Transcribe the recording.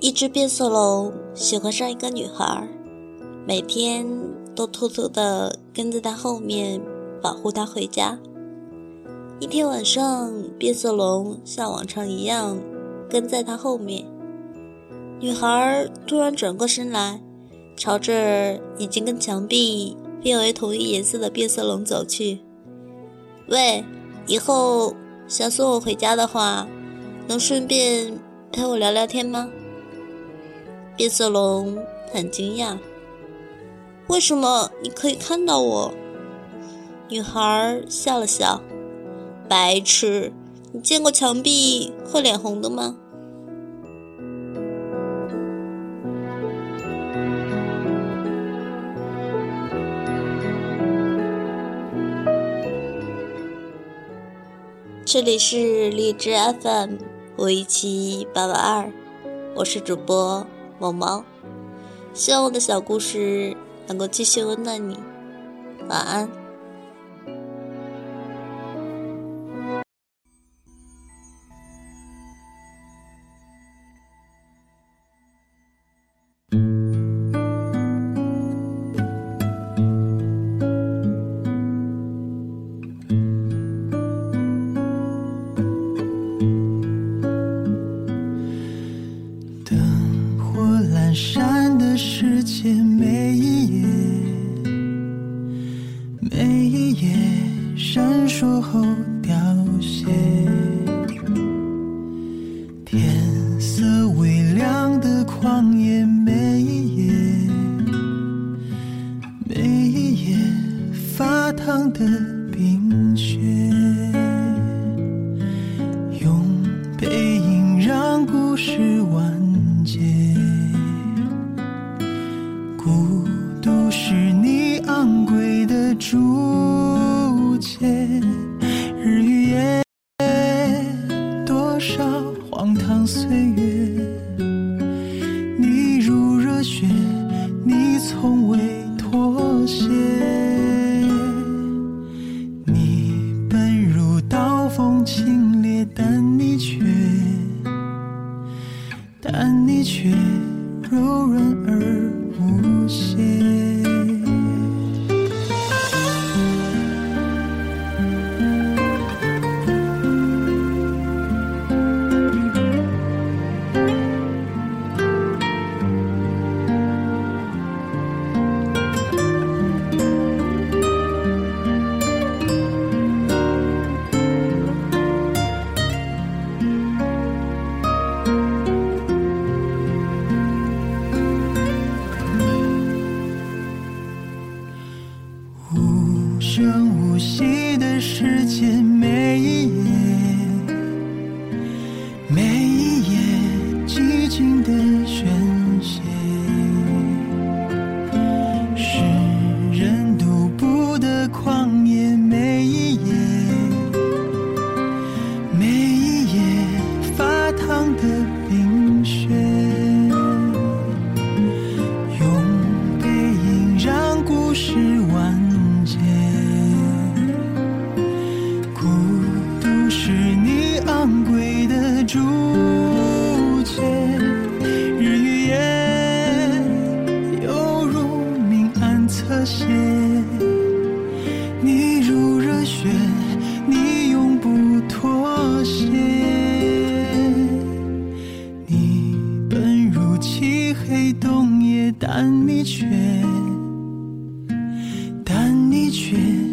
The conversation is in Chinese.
一只变色龙喜欢上一个女孩，每天都偷偷的跟在她后面，保护她回家。一天晚上，变色龙像往常一样跟在她后面，女孩突然转过身来，朝着已经跟墙壁变为同一颜色的变色龙走去。喂，以后想送我回家的话，能顺便陪我聊聊天吗？变色龙很惊讶，为什么你可以看到我？女孩笑了笑，白痴，你见过墙壁会脸红的吗？这里是荔枝 FM 五一七八八二，我是主播。毛毛，希望我的小故事能够继续温暖你。晚安。每一页闪烁后凋谢，天色微亮的旷野，每一夜，每一夜发烫的冰雪，用背影让故事完荒唐岁月，你如热血，你从未妥协。你本如刀锋清冽，但你却，但你却柔软而息的时间，但你却但你却。